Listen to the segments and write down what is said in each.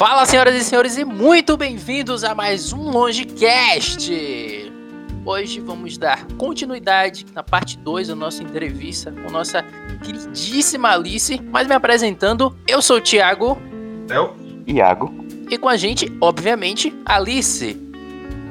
Fala, senhoras e senhores, e muito bem-vindos a mais um Longecast! Hoje vamos dar continuidade na parte 2 da nossa entrevista com nossa queridíssima Alice. Mas me apresentando, eu sou o Thiago. Eu? Iago. E com a gente, obviamente, Alice.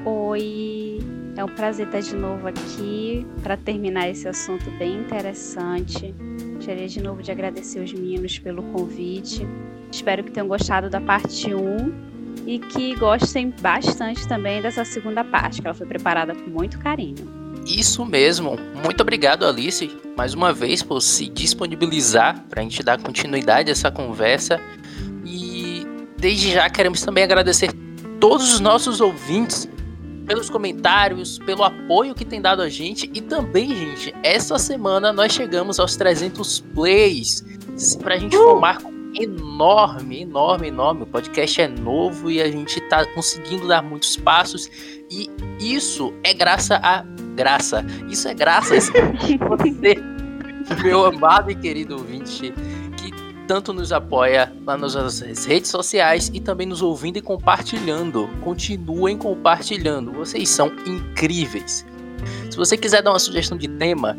Oi, é um prazer estar de novo aqui para terminar esse assunto bem interessante. Gostaria de novo de agradecer os meninos pelo convite. Espero que tenham gostado da parte 1 e que gostem bastante também dessa segunda parte, que ela foi preparada com muito carinho. Isso mesmo. Muito obrigado, Alice, mais uma vez por se disponibilizar para a gente dar continuidade a essa conversa. E desde já queremos também agradecer todos os nossos ouvintes pelos comentários, pelo apoio que tem dado a gente e também, gente, essa semana nós chegamos aos 300 plays para a gente uh! formar enorme, enorme, enorme. O podcast é novo e a gente tá conseguindo dar muitos passos. E isso é graça a graça. Isso é graças a você, meu amado e querido ouvinte, tanto nos apoia lá nas nossas redes sociais e também nos ouvindo e compartilhando. Continuem compartilhando. Vocês são incríveis. Se você quiser dar uma sugestão de tema,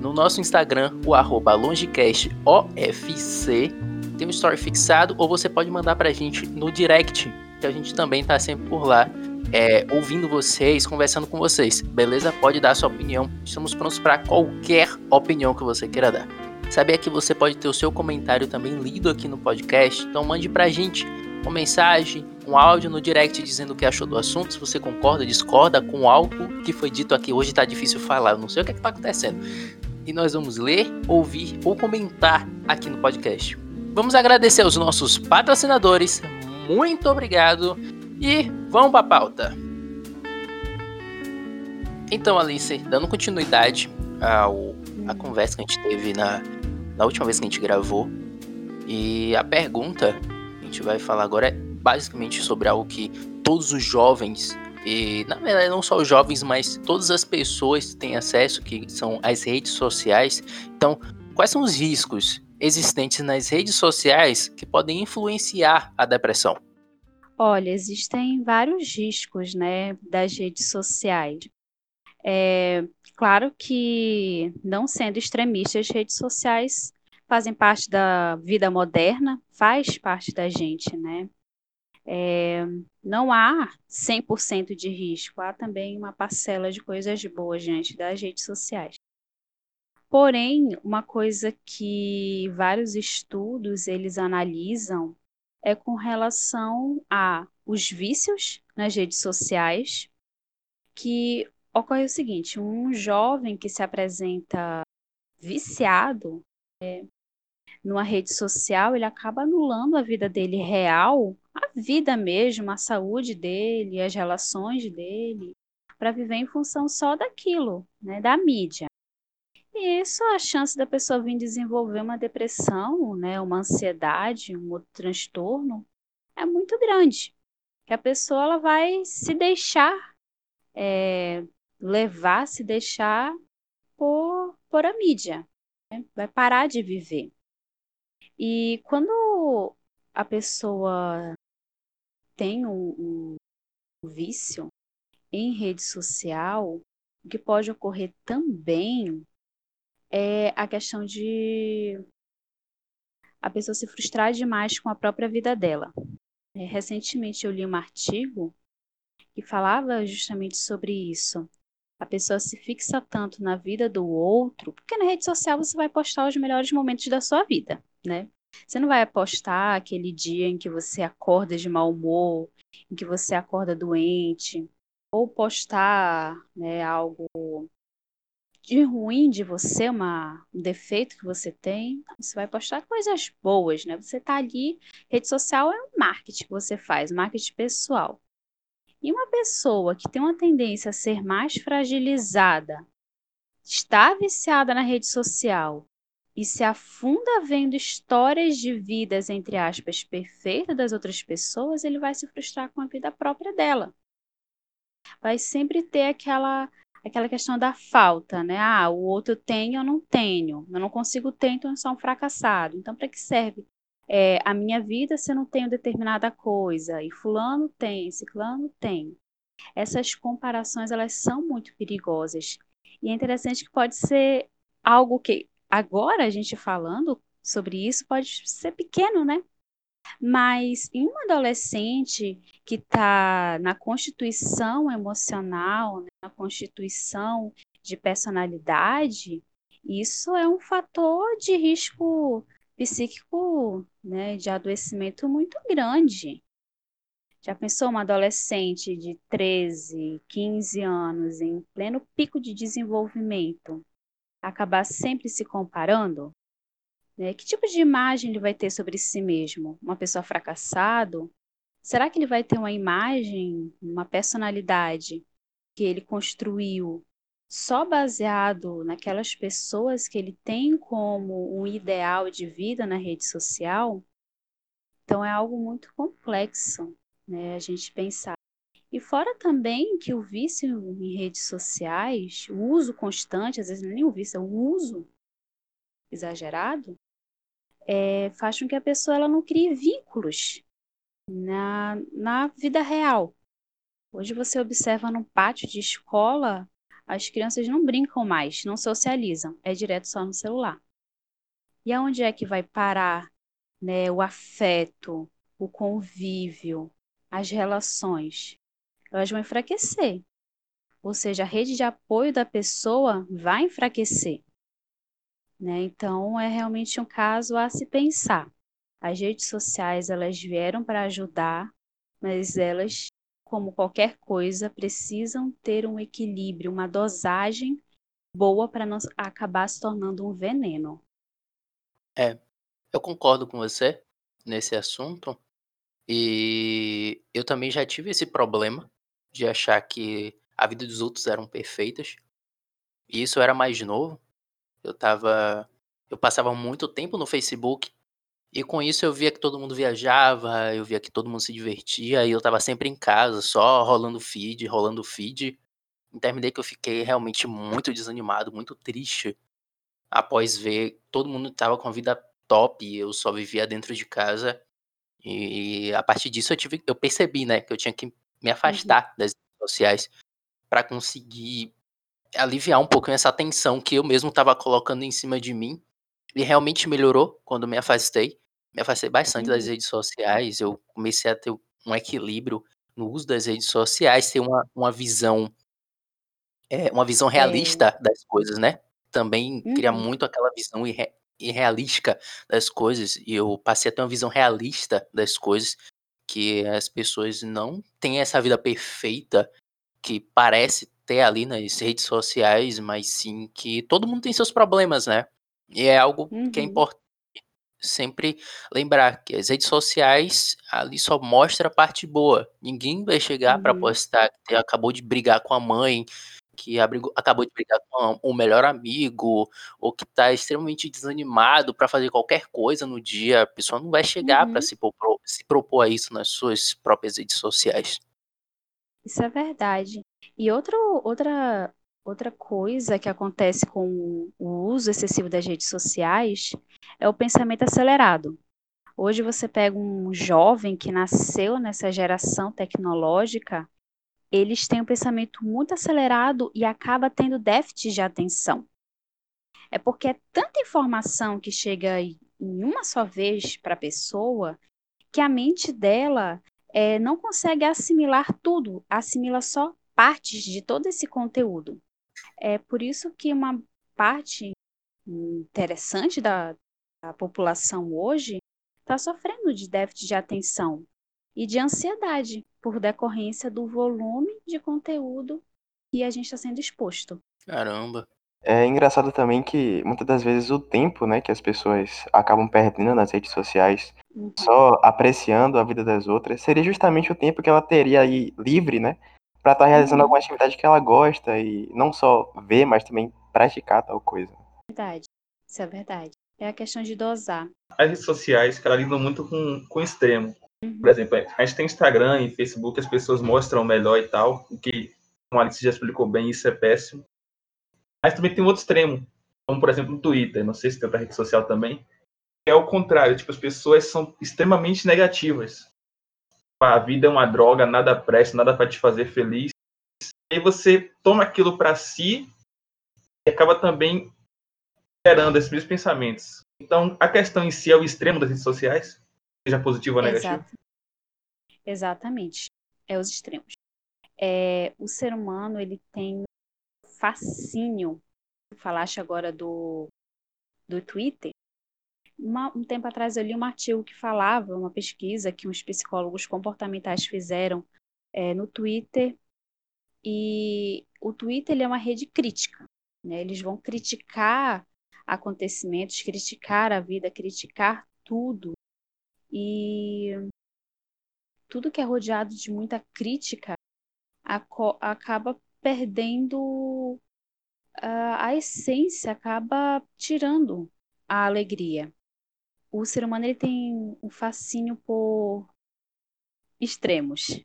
no nosso Instagram, o arroba longecastofc, tem um story fixado, ou você pode mandar pra gente no direct, que a gente também tá sempre por lá, é, ouvindo vocês, conversando com vocês, beleza? Pode dar a sua opinião, estamos prontos para qualquer opinião que você queira dar. Sabia que você pode ter o seu comentário também lido aqui no podcast? Então mande pra gente uma mensagem, um áudio no direct dizendo o que achou do assunto, se você concorda, discorda com algo que foi dito aqui. Hoje tá difícil falar, eu não sei o que, é que tá acontecendo. E nós vamos ler, ouvir ou comentar aqui no podcast. Vamos agradecer aos nossos patrocinadores. Muito obrigado. E vamos para a pauta. Então, Alice, dando continuidade ao, à conversa que a gente teve na, na última vez que a gente gravou. E a pergunta que a gente vai falar agora é basicamente sobre algo que todos os jovens, e na verdade não só os jovens, mas todas as pessoas têm acesso, que são as redes sociais. Então, quais são os riscos existentes nas redes sociais que podem influenciar a depressão? Olha, existem vários riscos, né, das redes sociais. É, claro que, não sendo extremistas, as redes sociais fazem parte da vida moderna, faz parte da gente, né? É, não há 100% de risco, há também uma parcela de coisas boas diante das redes sociais. Porém, uma coisa que vários estudos eles analisam é com relação a os vícios nas redes sociais, que ocorre o seguinte: um jovem que se apresenta viciado é, numa rede social, ele acaba anulando a vida dele real, a vida mesmo, a saúde dele, as relações dele, para viver em função só daquilo, né, da mídia. E isso, a chance da pessoa vir desenvolver uma depressão, né, uma ansiedade, um outro transtorno, é muito grande. Que a pessoa ela vai se deixar é, levar, se deixar por, por a mídia. Né? Vai parar de viver. E quando a pessoa tem um, um vício em rede social, o que pode ocorrer também é a questão de a pessoa se frustrar demais com a própria vida dela. É, recentemente eu li um artigo que falava justamente sobre isso. A pessoa se fixa tanto na vida do outro, porque na rede social você vai postar os melhores momentos da sua vida, né? Você não vai postar aquele dia em que você acorda de mau humor, em que você acorda doente, ou postar né, algo de ruim de você, uma, um defeito que você tem, você vai postar coisas boas, né? Você tá ali, rede social é um marketing que você faz, marketing pessoal. E uma pessoa que tem uma tendência a ser mais fragilizada, está viciada na rede social e se afunda vendo histórias de vidas, entre aspas, perfeitas das outras pessoas, ele vai se frustrar com a vida própria dela. Vai sempre ter aquela aquela questão da falta, né? Ah, o outro tem, eu não tenho. Eu não consigo ter, então eu sou um fracassado. Então, para que serve é, a minha vida se eu não tenho determinada coisa, e fulano tem, ciclano tem. Essas comparações, elas são muito perigosas. E é interessante que pode ser algo que, agora a gente falando sobre isso, pode ser pequeno, né? Mas em um adolescente que está na constituição emocional, né, na constituição de personalidade, isso é um fator de risco psíquico, né, de adoecimento muito grande. Já pensou uma adolescente de 13, 15 anos, em pleno pico de desenvolvimento, acabar sempre se comparando? Né? Que tipo de imagem ele vai ter sobre si mesmo? Uma pessoa fracassado? Será que ele vai ter uma imagem, uma personalidade que ele construiu só baseado naquelas pessoas que ele tem como um ideal de vida na rede social? Então é algo muito complexo, né? A gente pensar. E fora também que o vício em redes sociais, o uso constante, às vezes nem o vício, é o uso exagerado, é, faz com que a pessoa ela não crie vínculos na, na vida real. Hoje você observa num pátio de escola, as crianças não brincam mais, não socializam, é direto só no celular. E aonde é que vai parar né, o afeto, o convívio, as relações? Elas vão enfraquecer. Ou seja, a rede de apoio da pessoa vai enfraquecer. Né? Então, é realmente um caso a se pensar. As redes sociais, elas vieram para ajudar, mas elas, como qualquer coisa, precisam ter um equilíbrio, uma dosagem boa para não acabar se tornando um veneno. É, eu concordo com você nesse assunto. E eu também já tive esse problema de achar que a vida dos outros eram perfeitas. E isso era mais novo. Eu tava. Eu passava muito tempo no Facebook. E com isso eu via que todo mundo viajava, eu via que todo mundo se divertia, e eu tava sempre em casa, só rolando feed, rolando feed. E terminei que eu fiquei realmente muito desanimado, muito triste após ver todo mundo tava com a vida top e eu só vivia dentro de casa. E a partir disso eu tive, eu percebi, né, que eu tinha que me Uhum. afastar das redes sociais para conseguir aliviar um pouquinho essa tensão que eu mesmo estava colocando em cima de mim. E realmente melhorou quando me afastei. Me afastei bastante das Uhum. redes sociais. Eu comecei a ter um equilíbrio no uso das redes sociais, ter uma, uma visão é, uma visão É. realista das coisas, né? Também cria Uhum. muito aquela visão irre irrealística das coisas, e eu passei a ter uma visão realista das coisas, que as pessoas não têm essa vida perfeita que parece ter ali nas redes sociais, mas sim que todo mundo tem seus problemas, né? E é algo que é Uhum. importante sempre lembrar que as redes sociais ali só mostra a parte boa. Ninguém vai chegar para Uhum. postar que acabou de brigar com a mãe, que abrigou acabou de brigar com o melhor amigo, ou que tá extremamente desanimado para fazer qualquer coisa no dia. A pessoa não vai chegar para Uhum. se propor se propor a isso nas suas próprias redes sociais. Isso é verdade. E outro outra outra coisa que acontece com o uso excessivo das redes sociais é o pensamento acelerado. Hoje você pega um jovem que nasceu nessa geração tecnológica, eles têm um pensamento muito acelerado e acaba tendo déficit de atenção. É porque é tanta informação que chega em uma só vez para a pessoa que a mente dela é, não consegue assimilar tudo, assimila só partes de todo esse conteúdo. É por isso que uma parte interessante da, da população hoje está sofrendo de déficit de atenção e de ansiedade por decorrência do volume de conteúdo que a gente está sendo exposto. Caramba. É engraçado também que muitas das vezes o tempo, né, que as pessoas acabam perdendo nas redes sociais, Uhum. só apreciando a vida das outras, seria justamente o tempo que ela teria aí livre, né, para estar realizando Uhum. alguma atividade que ela gosta e não só ver, mas também praticar tal coisa. Verdade. Isso é verdade. É a questão de dosar. As redes sociais, cara, lidam muito com, com o extremo. Uhum. Por exemplo, a gente tem Instagram e Facebook, as pessoas mostram o melhor e tal, o que, como a Alice já explicou bem, isso é péssimo. Mas também tem um outro extremo, como por exemplo o Twitter, não sei se tem outra rede social também, é o contrário, tipo, as pessoas são extremamente negativas. A vida é uma droga, nada presta, nada para te fazer feliz. E você toma aquilo para si e acaba também gerando esses mesmos pensamentos. Então, a questão em si é o extremo das redes sociais, seja positivo ou negativo. Exato. Exatamente. É os extremos. É, o ser humano, ele tem fascínio. Falaste agora do, do Twitter. Uma, um tempo atrás eu li um artigo que falava, uma pesquisa que uns psicólogos comportamentais fizeram é, no Twitter. E o Twitter é uma rede crítica. Né? Eles vão criticar acontecimentos, criticar a vida, criticar tudo. E tudo que é rodeado de muita crítica acaba perdendo a, a essência, acaba tirando a alegria. O ser humano ele tem um fascínio por extremos.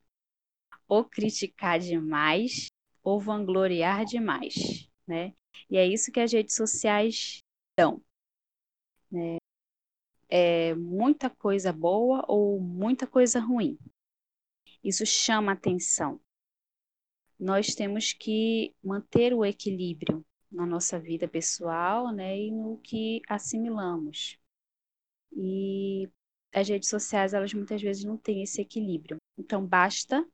Ou criticar demais, ou vangloriar demais, né? E é isso que as redes sociais dão. Né? É muita coisa boa ou muita coisa ruim. Isso chama atenção. Nós temos que manter o equilíbrio na nossa vida pessoal né, e no que assimilamos. E as redes sociais, elas muitas vezes não têm esse equilíbrio. Então, basta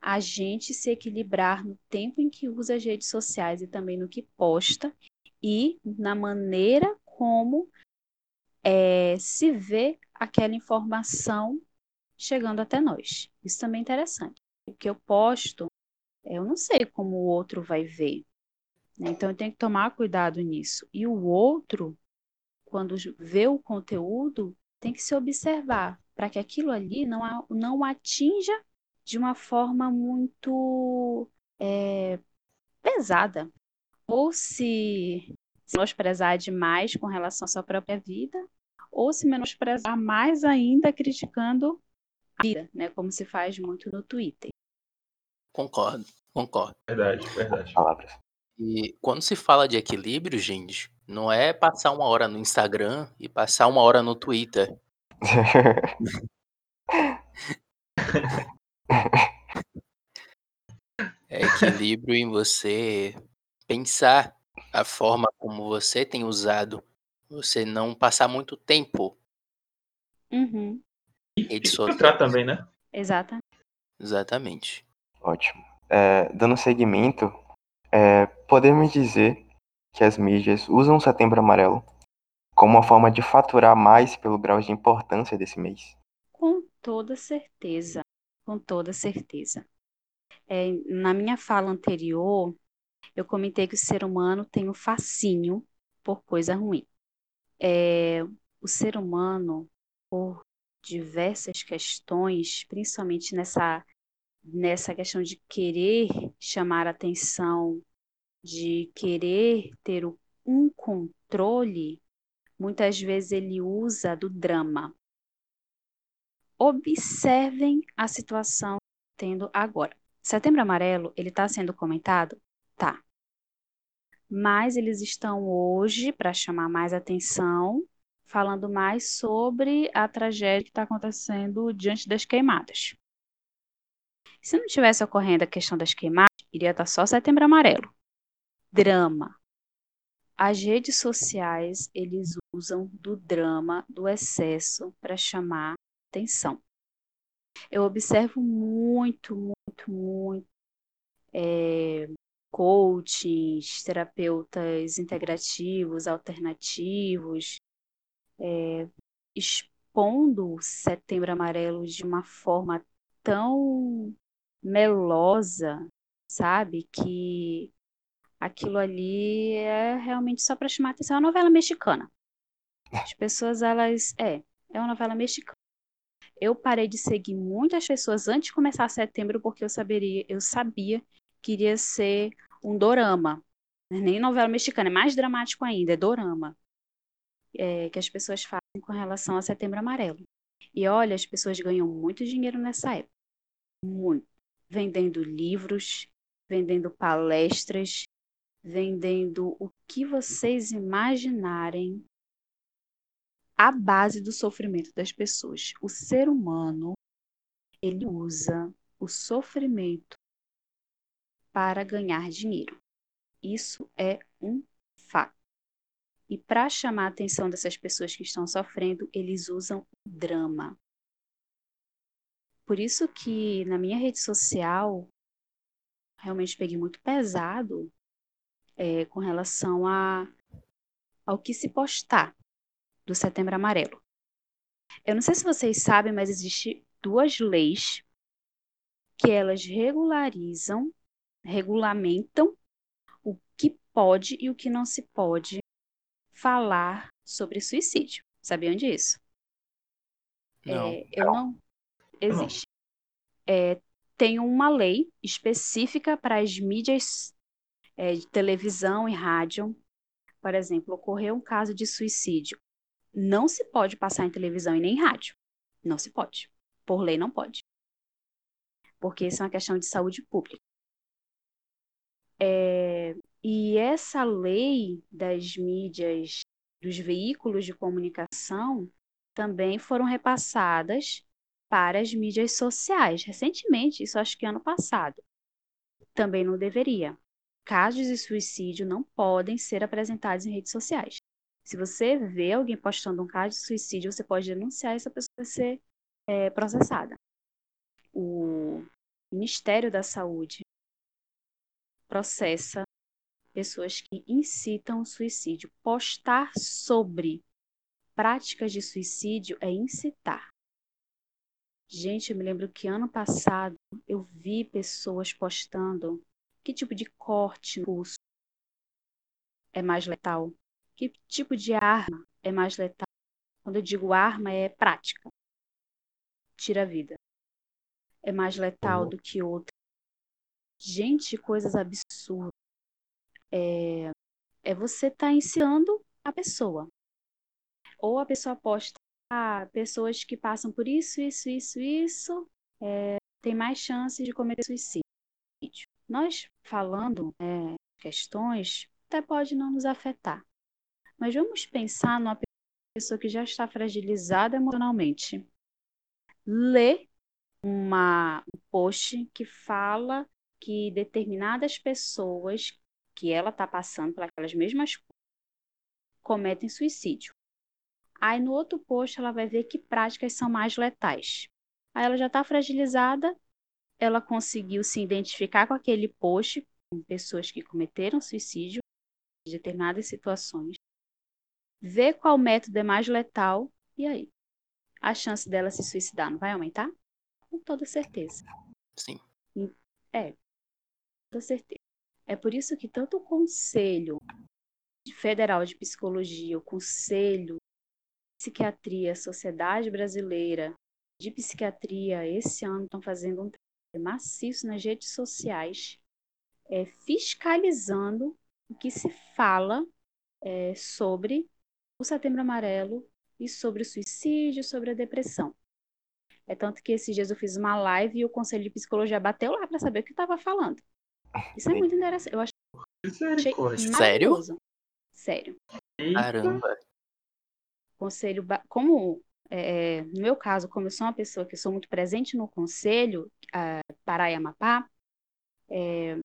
a gente se equilibrar no tempo em que usa as redes sociais e também no que posta e na maneira como é, se vê aquela informação chegando até nós. Isso também é interessante. O que eu posto, eu não sei como o outro vai ver. Né? Então eu tenho que tomar cuidado nisso. E o outro, quando vê o conteúdo, tem que se observar para que aquilo ali não, não atinja de uma forma muito é, pesada. Ou se, se menosprezar demais com relação à sua própria vida, ou se menosprezar mais ainda criticando a vida, né? Como se faz muito no Twitter. Concordo, concordo. Verdade, verdade. Palavras. E quando se fala de equilíbrio, gente, não é passar uma hora no Instagram e passar uma hora no Twitter. É equilíbrio em você pensar a forma como você tem usado. Você não passar muito tempo Uhum. E filtrar também, né? Exata. Exatamente. Ótimo. É, dando seguimento, é, podemos dizer que as mídias usam o Setembro Amarelo como uma forma de faturar mais pelo grau de importância desse mês. Com toda certeza. Com toda certeza. É, na minha fala anterior, eu comentei que o ser humano tem um fascínio por coisa ruim. É, o ser humano, por diversas questões, principalmente nessa, nessa questão de querer chamar atenção, de querer ter um controle, muitas vezes ele usa do drama. Observem a situação tendo agora. Setembro Amarelo, ele está sendo comentado? Tá. Mas eles estão hoje, para chamar mais atenção, falando mais sobre a tragédia que está acontecendo diante das queimadas. Se não tivesse ocorrendo a questão das queimadas, iria estar só Setembro Amarelo. Drama. As redes sociais, eles usam do drama, do excesso, para chamar atenção. Eu observo muito, muito, muito é, coaches, terapeutas integrativos, alternativos, é, expondo o Setembro Amarelo de uma forma tão melosa, sabe? Que aquilo ali é realmente só para chamar atenção. É uma novela mexicana. As pessoas, elas. É, é uma novela mexicana. Eu parei de seguir muitas pessoas antes de começar setembro porque eu saberia, eu sabia que iria ser um dorama. Nem novela mexicana, é mais dramático ainda, é dorama. É, que as pessoas fazem com relação a setembro amarelo. E olha, as pessoas ganham muito dinheiro nessa época. Muito. Vendendo livros, vendendo palestras, vendendo o que vocês imaginarem. a base do sofrimento das pessoas. O ser humano, ele usa o sofrimento para ganhar dinheiro. Isso é um fato. E para chamar a atenção dessas pessoas que estão sofrendo, eles usam o drama. Por isso que na minha rede social, realmente peguei muito pesado é, com relação a, ao que se postar do Setembro Amarelo. Eu não sei se vocês sabem, mas existe duas leis que elas regularizam, regulamentam o que pode e o que não se pode falar sobre suicídio. Sabiam disso? Não. É, eu não. Existe. É, tem uma lei específica para as mídias é, de televisão e rádio. Por exemplo, ocorreu um caso de suicídio. Não se pode passar em televisão e nem em rádio. Não se pode. Por lei, não pode. Porque isso é uma questão de saúde pública. É, e essa lei das mídias, dos veículos de comunicação, também foram repassadas para as mídias sociais. Recentemente, isso acho que ano passado. Também não deveria. Casos de suicídio não podem ser apresentados em redes sociais. Se você vê alguém postando um caso de suicídio, você pode denunciar essa pessoa vai ser é, processada. O Ministério da Saúde processa pessoas que incitam o suicídio. Postar sobre práticas de suicídio é incitar. Gente, eu me lembro que ano passado eu vi pessoas postando que tipo de corte no pulso é mais letal, que tipo de arma é mais letal. Quando eu digo arma, é prática. Tira a vida. É mais letal do que outra. Gente, coisas absurdas é, é você estar tá ensinando a pessoa. Ou a pessoa aposta, ah, pessoas que passam por isso, isso, isso, isso, é, tem mais chance de cometer suicídio. Nós falando é, questões, até pode não nos afetar. Mas vamos pensar numa pessoa que já está fragilizada emocionalmente. Lê uma, um post que fala que determinadas pessoas que ela está passando por aquelas mesmas coisas, cometem suicídio. Aí no outro post ela vai ver que práticas são mais letais. Aí ela já está fragilizada, ela conseguiu se identificar com aquele post, com pessoas que cometeram suicídio em determinadas situações, ver qual método é mais letal e aí a chance dela se suicidar não vai aumentar? Com toda certeza. Sim. É, com toda certeza. É por isso que tanto o Conselho Federal de Psicologia, o Conselho Psiquiatria, Sociedade Brasileira de Psiquiatria, esse ano estão fazendo um trabalho maciço nas redes sociais, é, fiscalizando o que se fala é, sobre o Setembro Amarelo e sobre o suicídio, sobre a depressão. É tanto que esses dias eu fiz uma live e o Conselho de Psicologia bateu lá para saber o que estava falando. Isso é muito interessante. Eu achei Sério? Sério. Caramba. Conselho, como é, no meu caso, como eu sou uma pessoa que sou muito presente no conselho, uh, Pará e Amapá, é,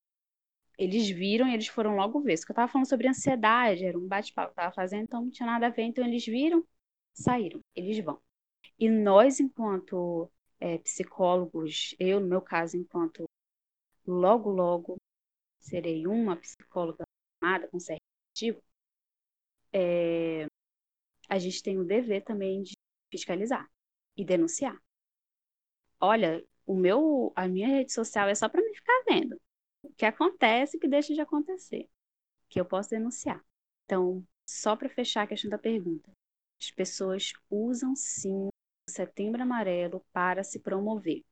eles viram e eles foram logo ver. Isso que eu estava falando sobre ansiedade, era um bate-papo que eu estava fazendo, então não tinha nada a ver. Então eles viram, saíram, eles vão. E nós, enquanto é, psicólogos, eu, no meu caso, enquanto logo, logo serei uma psicóloga formada com certificativo, é, a gente tem o dever também de fiscalizar e denunciar. Olha, o meu, a minha rede social é só para me ficar vendo o que acontece e que deixa de acontecer, que eu posso denunciar. Então, só para fechar a questão da pergunta, as pessoas usam sim o Setembro Amarelo para se promover.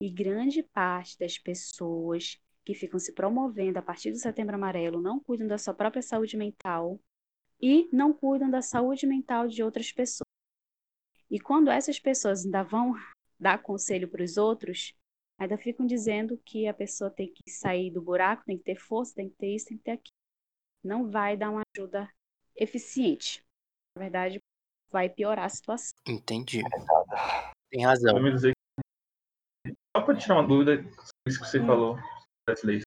E grande parte das pessoas que ficam se promovendo a partir do Setembro Amarelo não cuidam da sua própria saúde mental e não cuidam da saúde mental de outras pessoas. E quando essas pessoas ainda vão dar conselho para os outros, ainda ficam dizendo que a pessoa tem que sair do buraco, tem que ter força, tem que ter isso, tem que ter aquilo. Não vai dar uma ajuda eficiente. Na verdade, vai piorar a situação. Entendi. Tem razão. Vamos dizer que... Só para tirar uma dúvida, isso que você Hum. falou das leis.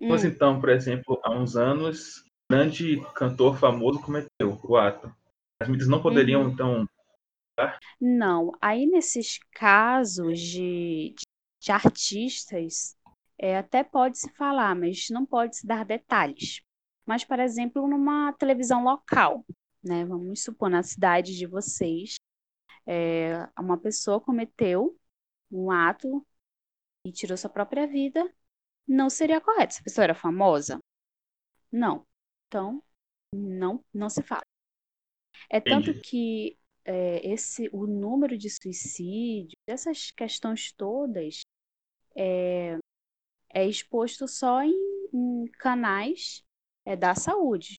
Hum, Pois então, por exemplo, há uns anos, grande cantor famoso cometeu o ato. As mídias não poderiam, Uhum. então, Não, aí nesses casos de, de, de artistas, é, até pode se falar, mas não pode se dar detalhes. Mas, por exemplo, numa televisão local, né? Vamos supor, na cidade de vocês, é, uma pessoa cometeu um ato e tirou sua própria vida, não seria correto. Se a pessoa era famosa? Não. Então, não, não se fala. É tanto Entendi. que é, esse, o número de suicídio, essas questões todas, é, é exposto só em, em canais é, da saúde.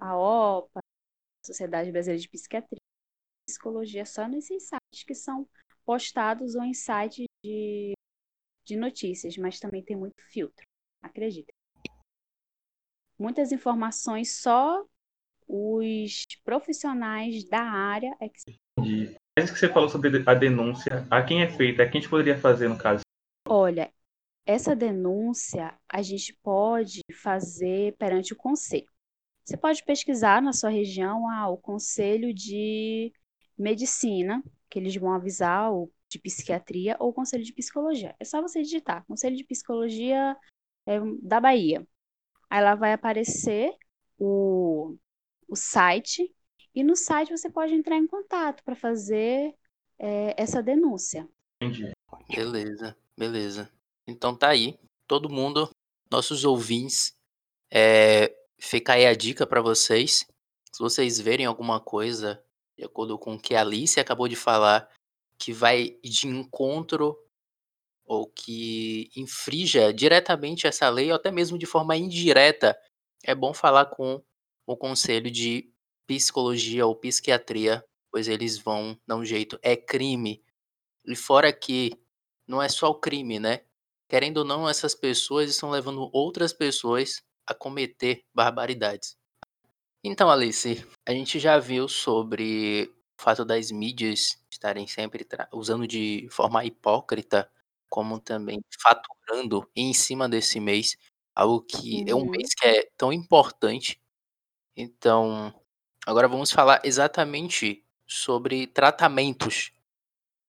A OPA, a Sociedade Brasileira de Psiquiatria, Psicologia, só nesses sites que são postados ou em sites de, de notícias, mas também tem muito filtro, acredita. Muitas informações só os profissionais da área é que. Mas isso que você falou sobre a denúncia, a quem é feita, a quem a gente poderia fazer no caso? Olha, essa denúncia a gente pode fazer perante o conselho. Você pode pesquisar na sua região ah, o conselho de medicina, que eles vão avisar, o de psiquiatria ou o conselho de psicologia. É só você digitar, conselho de psicologia é, da Bahia. Aí lá vai aparecer o, o site, e no site você pode entrar em contato para fazer é, essa denúncia. Entendi. Beleza, beleza. Então tá aí. Todo mundo, nossos ouvintes, é, fica aí a dica para vocês. Se vocês verem alguma coisa, de acordo com o que a Alice acabou de falar, que vai de encontro ou que infrinja diretamente essa lei, ou até mesmo de forma indireta, é bom falar com o conselho de psicologia ou psiquiatria, pois eles vão dar um jeito. É crime. E fora que não é só o crime, né? Querendo ou não, essas pessoas estão levando outras pessoas a cometer barbaridades. Então, Alice, a gente já viu sobre o fato das mídias estarem sempre usando de forma hipócrita, como também faturando em cima desse mês, algo que uhum. é um mês que é tão importante. Então, agora vamos falar exatamente sobre tratamentos.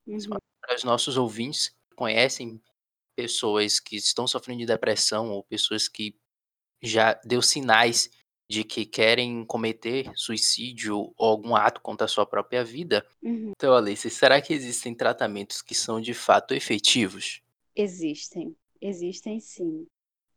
Uhum. Para os nossos ouvintes que conhecem pessoas que estão sofrendo de depressão ou pessoas que já deu sinais de que querem cometer suicídio ou algum ato contra a sua própria vida. Uhum. Então, Alice, será que existem tratamentos que são de fato efetivos? Existem, existem sim.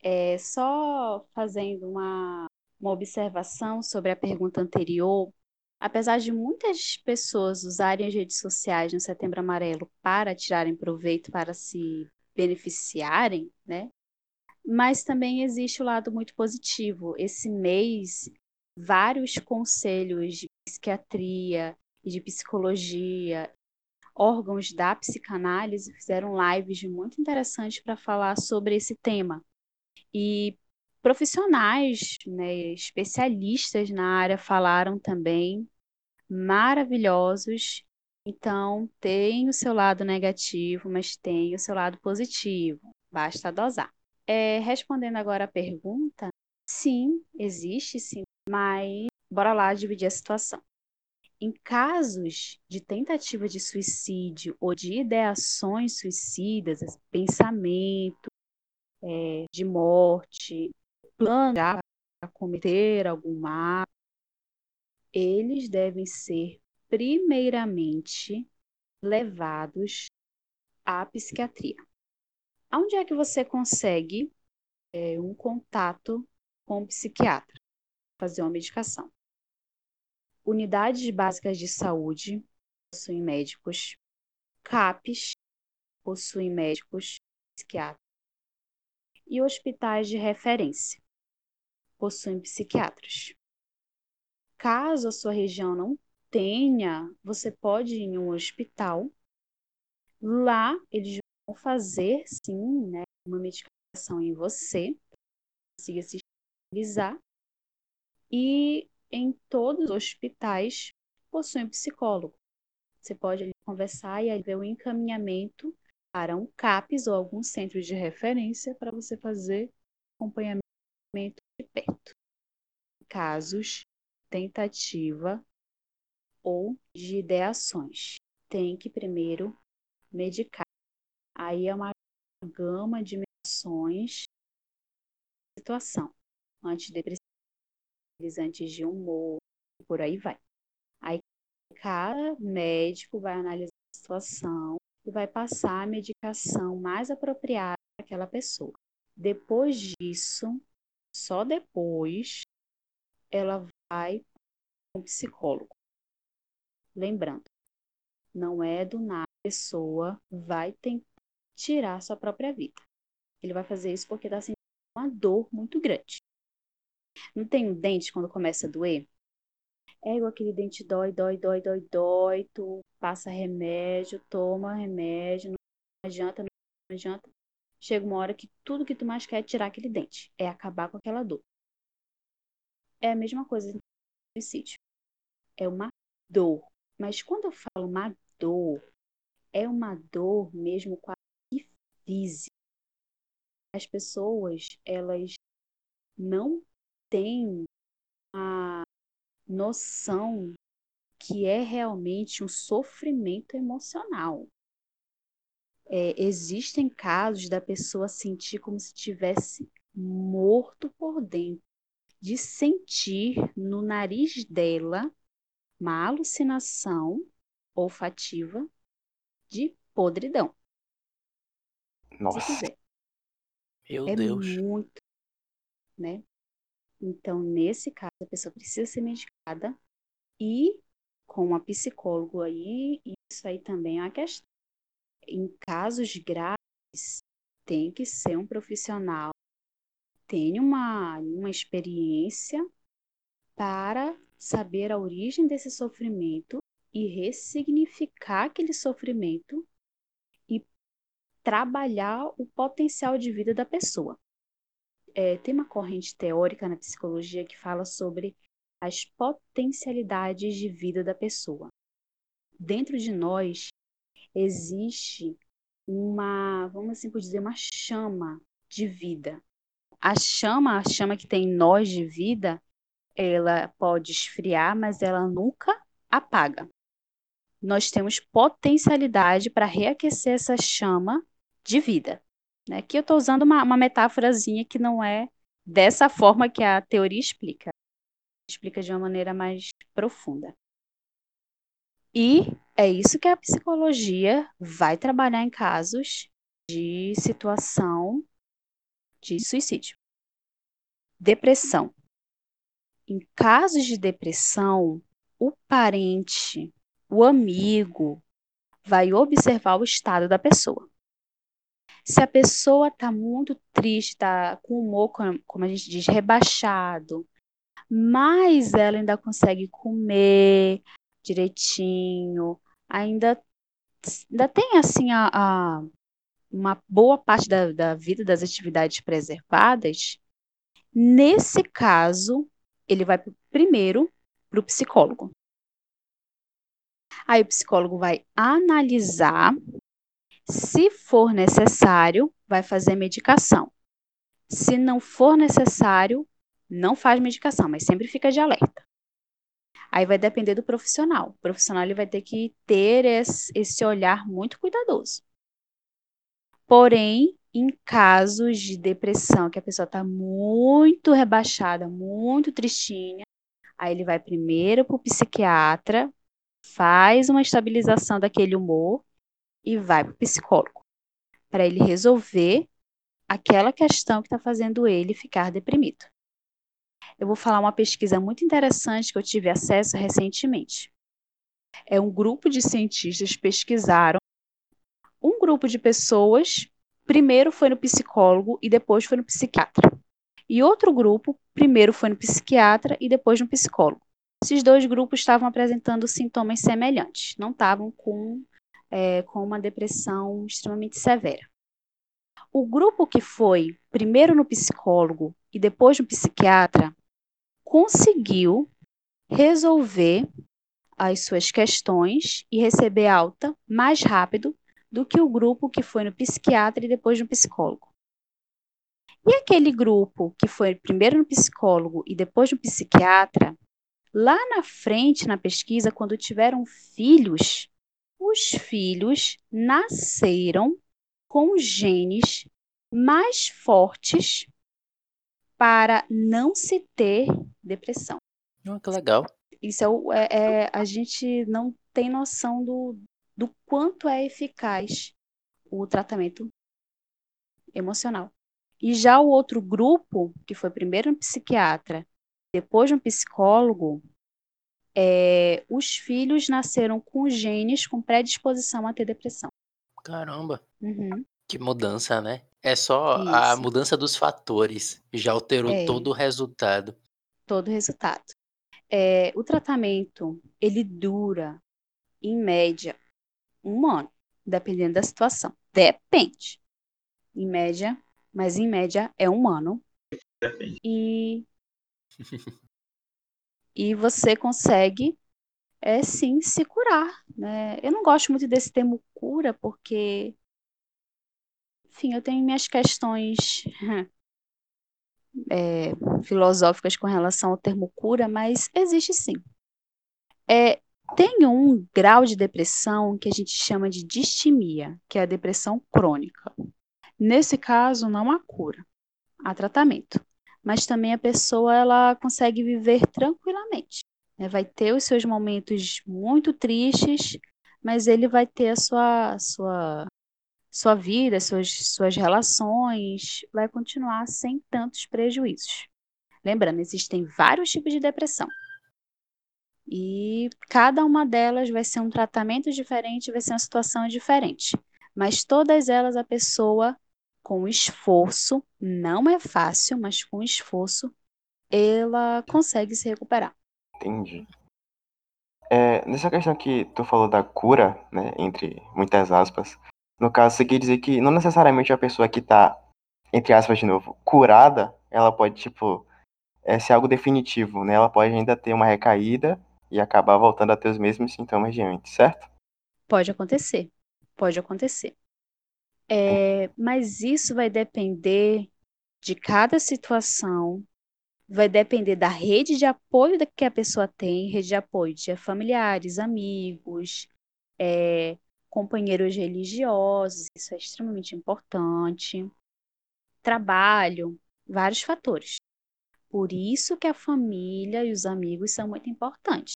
É, só fazendo uma, uma observação sobre a pergunta anterior, apesar de muitas pessoas usarem as redes sociais no Setembro Amarelo para tirarem proveito, para se beneficiarem, né? Mas também existe o lado muito positivo. Esse mês, vários conselhos de psiquiatria e de psicologia, órgãos da psicanálise fizeram lives muito interessantes para falar sobre esse tema. E profissionais, né, especialistas na área falaram também, maravilhosos. Então, tem o seu lado negativo, mas tem o seu lado positivo. Basta dosar. É, respondendo agora a pergunta, sim, existe sim, mas bora lá dividir a situação. Em casos de tentativa de suicídio ou de ideações suicidas, pensamento é, de morte, plano para cometer algum ato, eles devem ser primeiramente levados à psiquiatria. Onde é que você consegue é, um contato com o psiquiatra? Fazer uma medicação. Unidades básicas de saúde possuem médicos, CAPs possuem médicos, psiquiatras. E hospitais de referência possuem psiquiatras. Caso a sua região não tenha, você pode ir em um hospital. Lá eles vão fazer, sim, né, uma medicação em você, consiga se estabilizar. E em todos os hospitais possui um psicólogo. Você pode ali, conversar e aí ver o encaminhamento para um CAPS ou algum centro de referência para você fazer acompanhamento de perto. Casos, tentativa ou de ideações. Tem que primeiro medicar. Aí é uma gama de medicações situação. Antidepressivos, antes de humor, por aí vai. Aí cada médico vai analisar a situação e vai passar a medicação mais apropriada para aquela pessoa. Depois disso, só depois, ela vai para um psicólogo. Lembrando, não é do nada a pessoa vai tentar tirar sua própria vida. Ele vai fazer isso porque está sentindo uma dor muito grande. Não tem um dente quando começa a doer? É igual aquele dente dói, dói, dói, dói, dói, tu passa remédio, toma remédio, não adianta, não adianta. Chega uma hora que tudo que tu mais quer é tirar aquele dente, é acabar com aquela dor. É a mesma coisa no suicídio. É uma dor. Mas quando eu falo uma dor, é uma dor mesmo quase física. As pessoas, elas não têm a noção que é realmente um sofrimento emocional. É, existem casos da pessoa sentir como se tivesse morto por dentro, de sentir no nariz dela uma alucinação olfativa de podridão. Nossa. Meu é Deus. muito, né? Então, nesse caso, a pessoa precisa ser medicada e com uma psicólogo aí, isso aí também é uma questão. Em casos graves, tem que ser um profissional, tem uma, uma experiência para saber a origem desse sofrimento e ressignificar aquele sofrimento trabalhar o potencial de vida da pessoa é, tem uma corrente teórica na psicologia que fala sobre as potencialidades de vida da pessoa. Dentro de nós existe uma, vamos assim por dizer, uma chama de vida. A chama, a chama que tem em nós de vida, ela pode esfriar, mas ela nunca apaga. Nós temos potencialidade para reaquecer essa chama de vida. Né? Aqui eu estou usando uma, uma metáforazinha que não é dessa forma que a teoria explica. Explica de uma maneira mais profunda. E é isso que a psicologia vai trabalhar em casos de situação de suicídio. Depressão. Em casos de depressão, o parente, o amigo, vai observar o estado da pessoa. Se a pessoa está muito triste, está com o humor, como a gente diz, rebaixado, mas ela ainda consegue comer direitinho, ainda, ainda tem assim a, a uma boa parte da, da vida das atividades preservadas, nesse caso, ele vai primeiro para o psicólogo. Aí o psicólogo vai analisar se for necessário, vai fazer medicação. Se não for necessário, não faz medicação, mas sempre fica de alerta. Aí vai depender do profissional. O profissional ele vai ter que ter esse olhar muito cuidadoso. Porém, em casos de depressão, que a pessoa está muito rebaixada, muito tristinha, aí ele vai primeiro para o psiquiatra, faz uma estabilização daquele humor e vai para o psicólogo para ele resolver aquela questão que está fazendo ele ficar deprimido. Eu vou falar uma pesquisa muito interessante que eu tive acesso recentemente. É um grupo de cientistas pesquisaram um grupo de pessoas, primeiro foi no psicólogo e depois foi no psiquiatra. E outro grupo, primeiro foi no psiquiatra e depois no psicólogo. Esses dois grupos estavam apresentando sintomas semelhantes, não estavam com é, com uma depressão extremamente severa. O grupo que foi primeiro no psicólogo e depois no psiquiatra conseguiu resolver as suas questões e receber alta mais rápido do que o grupo que foi no psiquiatra e depois no psicólogo. E aquele grupo que foi primeiro no psicólogo e depois no psiquiatra, lá na frente na pesquisa, quando tiveram filhos, os filhos nasceram com genes mais fortes para não se ter depressão. Oh, que legal. Isso é, o, é, é, a gente não tem noção do, do quanto é eficaz o tratamento emocional. E já o outro grupo, que foi primeiro um psiquiatra, depois um psicólogo, é, os filhos nasceram com genes com predisposição a ter depressão. Caramba. Uhum. Que mudança, né? É só a Isso. mudança dos fatores. Já alterou É. todo o resultado. todo o resultado. É, o tratamento, ele dura, em média, um ano, dependendo da situação. Depende. Em média, mas em média é um ano. Depende. E, e você consegue, é sim, se curar. Né? Eu não gosto muito desse termo cura, porque, enfim, eu tenho minhas questões é, filosóficas com relação ao termo cura, mas existe sim. É, tem um grau de depressão que a gente chama de distimia, que é a depressão crônica. Nesse caso, não há cura, há tratamento. Mas também a pessoa ela consegue viver tranquilamente. né? Vai ter os seus momentos muito tristes, mas ele vai ter a sua, sua, sua vida, suas, suas relações, vai continuar sem tantos prejuízos. Lembrando, existem vários tipos de depressão. E cada uma delas vai ser um tratamento diferente, vai ser uma situação diferente. Mas todas elas a pessoa, com esforço, não é fácil, mas com esforço, ela consegue se recuperar. Entendi. É, nessa questão que tu falou da cura, né, entre muitas aspas, no caso, você quer dizer que não necessariamente a pessoa que tá, entre aspas de novo, curada, ela pode, tipo, é, ser algo definitivo, né? Ela pode ainda ter uma recaída e acabar voltando a ter os mesmos sintomas de antes, certo? Pode acontecer, pode acontecer. É, mas isso vai depender de cada situação, vai depender da rede de apoio que a pessoa tem, rede de apoio de familiares, amigos, é, companheiros religiosos, isso é extremamente importante, trabalho, vários fatores. Por isso que a família e os amigos são muito importantes.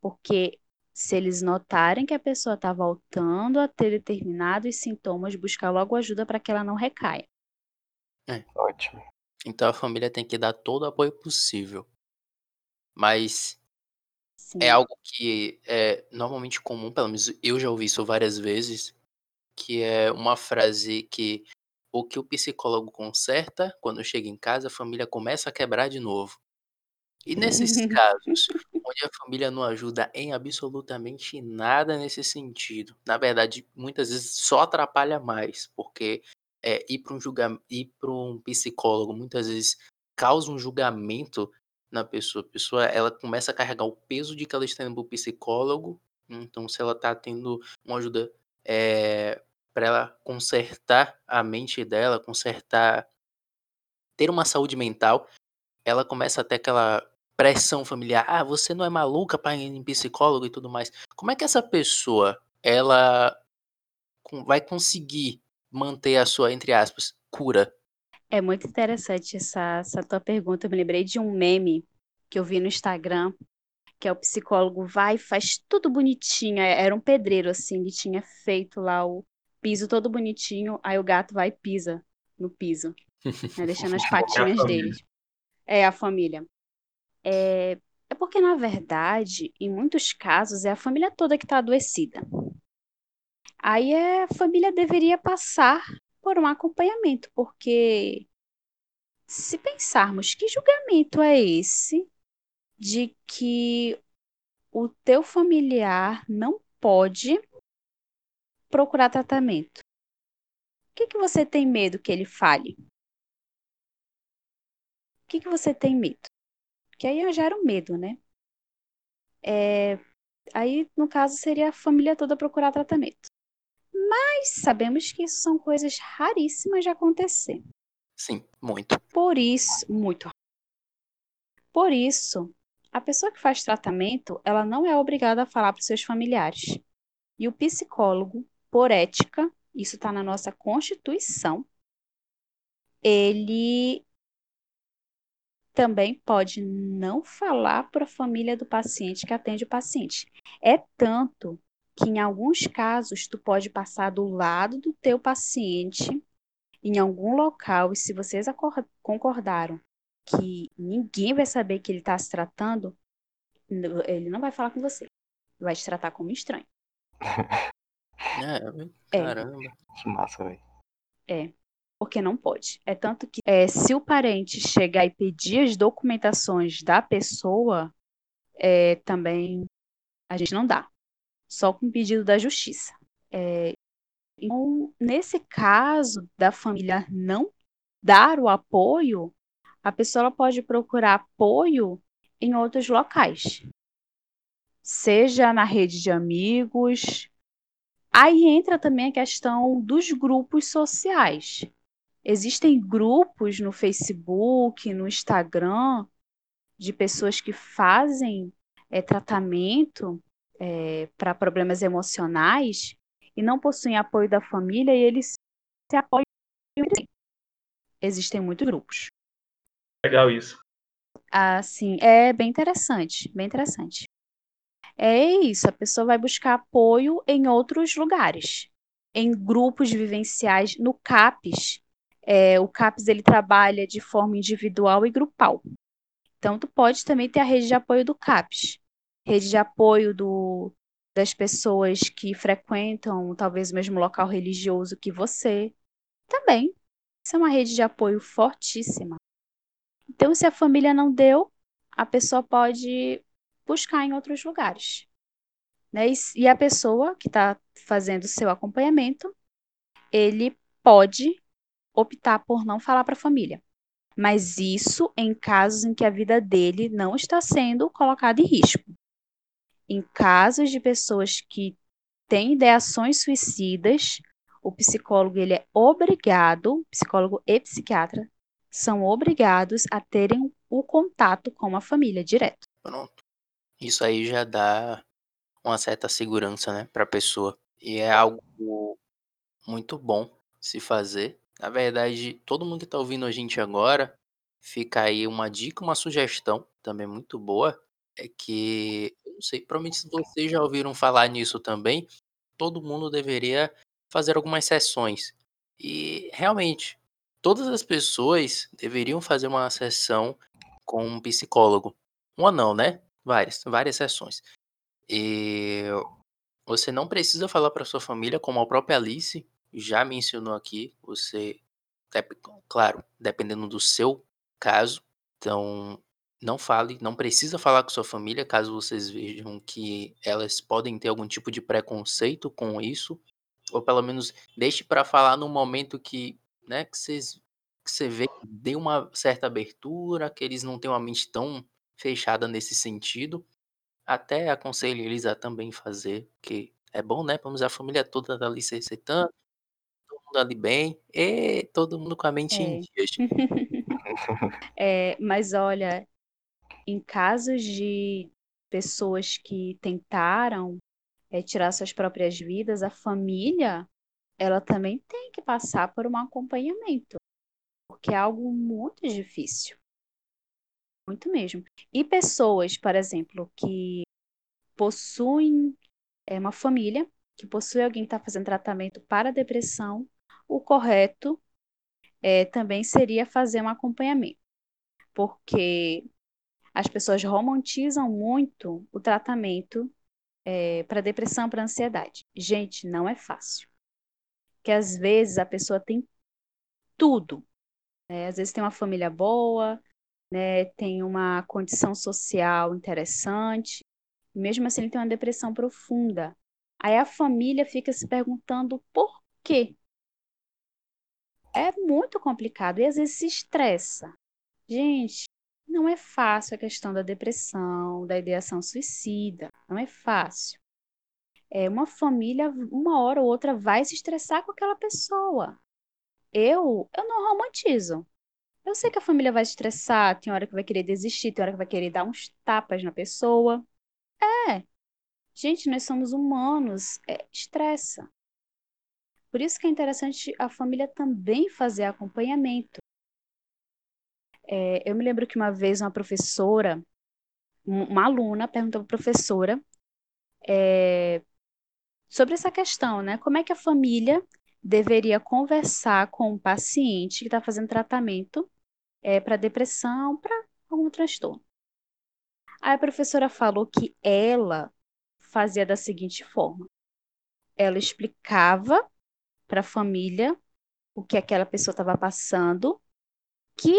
Porque se eles notarem que a pessoa está voltando a ter determinados sintomas, buscar logo ajuda para que ela não recaia. Ótimo. Então a família tem que dar todo o apoio possível. Mas Sim. é algo que é normalmente comum, pelo menos eu já ouvi isso várias vezes, que é uma frase que o que o psicólogo conserta, quando chega em casa, a família começa a quebrar de novo. E nesses casos, onde a família não ajuda em absolutamente nada nesse sentido, na verdade, muitas vezes só atrapalha mais, porque é, ir para um ir para um psicólogo muitas vezes causa um julgamento na pessoa. A pessoa ela começa a carregar o peso de que ela está indo para o psicólogo. Então, se ela está tendo uma ajuda é, para ela consertar a mente dela, consertar, ter uma saúde mental, ela começa a ter aquela pressão familiar. Ah, você não é maluca para ir em psicólogo e tudo mais. Como é que essa pessoa ela vai conseguir manter a sua, entre aspas, cura? É muito interessante essa, essa tua pergunta. Eu me lembrei de um meme que eu vi no Instagram, que é o psicólogo vai e faz tudo bonitinho. É- Era um pedreiro, assim, ele tinha feito lá o piso todo bonitinho, aí o gato vai e pisa no piso, né, deixando as patinhas família. dele. É a família. É, é porque, na verdade, em muitos casos, é a família toda que está adoecida. Aí é, a família deveria passar por um acompanhamento, porque se pensarmos que julgamento é esse de que o teu familiar não pode procurar tratamento? O que que você tem medo que ele fale? O que que você tem medo? Que aí eu gero medo, né? É, Aí, no caso, seria a família toda procurar tratamento. Mas sabemos que isso são coisas raríssimas de acontecer. Sim, muito. Por isso, muito. Por isso, a pessoa que faz tratamento, ela não é obrigada a falar para os seus familiares. E o psicólogo, por ética, isso está na nossa Constituição, ele também pode não falar para a família do paciente que atende o paciente. É tanto que em alguns casos tu pode passar do lado do teu paciente em algum local e se vocês concordaram que ninguém vai saber que ele está se tratando, ele não vai falar com você. Vai te tratar como estranho. É, caramba. É. Que massa, velho. É porque não pode. É tanto que é, se o parente chegar e pedir as documentações da pessoa, é, também a gente não dá. Só com pedido da justiça. É, então, nesse caso da família não dar o apoio, a pessoa pode procurar apoio em outros locais. Seja na rede de amigos. Aí entra também a questão dos grupos sociais. Existem grupos no Facebook, no Instagram, de pessoas que fazem é, tratamento é, para problemas emocionais e não possuem apoio da família e eles se apoiam. Existem muitos grupos. Legal isso. Assim, é bem interessante, bem interessante. É isso, a pessoa vai buscar apoio em outros lugares, em grupos vivenciais, no CAPES, é, o CAPES ele trabalha de forma individual e grupal. Então, tu pode também ter a rede de apoio do CAPES, rede de apoio do, das pessoas que frequentam talvez o mesmo local religioso que você. Também. Isso é uma rede de apoio fortíssima. Então, se a família não deu, a pessoa pode buscar em outros lugares. Né? E a pessoa que está fazendo o seu acompanhamento, ele pode optar por não falar para a família. Mas isso em casos em que a vida dele não está sendo colocada em risco. Em casos de pessoas que têm ideações suicidas, o psicólogo ele é obrigado, psicólogo e psiquiatra são obrigados a terem o contato com a família direto. Pronto. Isso aí já dá uma certa segurança, né, para a pessoa. E é algo muito bom se fazer, na verdade, todo mundo que está ouvindo a gente agora, fica aí uma dica, uma sugestão também muito boa, é que, não sei, provavelmente vocês já ouviram falar nisso também, todo mundo deveria fazer algumas sessões. E realmente, todas as pessoas deveriam fazer uma sessão com um psicólogo. Uma não, né? Várias, várias sessões. E você não precisa falar para sua família, como a própria Alice já mencionou aqui, você, claro, dependendo do seu caso, então não fale, não precisa falar com sua família caso vocês vejam que elas podem ter algum tipo de preconceito com isso, ou pelo menos deixe para falar no momento que, né, que vocês que você vê que dê uma certa abertura, que eles não têm uma mente tão fechada nesse sentido. Até aconselho eles a também fazer, que é bom, né? Vamos a família toda ali se recitando, mundo ali bem, e todo mundo com a mente em É. dias. É, mas olha, em casos de pessoas que tentaram é, tirar suas próprias vidas, a família, ela também tem que passar por um acompanhamento, porque é algo muito difícil. Muito mesmo. E pessoas, por exemplo, que possuem é, uma família, que possui alguém que está fazendo tratamento para depressão, o correto é, também seria fazer um acompanhamento, porque as pessoas romantizam muito o tratamento é, para depressão, para ansiedade. Gente, não é fácil. Que às vezes a pessoa tem tudo. Né? Às vezes tem uma família boa, né? tem uma condição social interessante, mesmo assim ele tem uma depressão profunda. Aí a família fica se perguntando por quê é muito complicado e às vezes se estressa. Gente, não é fácil a questão da depressão, da ideação suicida. Não é fácil. É uma família, uma hora ou outra, vai se estressar com aquela pessoa. Eu, eu não romantizo. Eu sei que a família vai se estressar, tem hora que vai querer desistir, tem hora que vai querer dar uns tapas na pessoa. É. Gente, nós somos humanos. É, estressa. Por isso que é interessante a família também fazer acompanhamento. É, eu me lembro que uma vez uma professora, uma aluna, perguntou para a professora é, sobre essa questão, né? Como é que a família deveria conversar com o paciente que está fazendo tratamento é, para depressão, para algum transtorno. Aí a professora falou que ela fazia da seguinte forma: ela explicava para a família o que aquela pessoa estava passando, que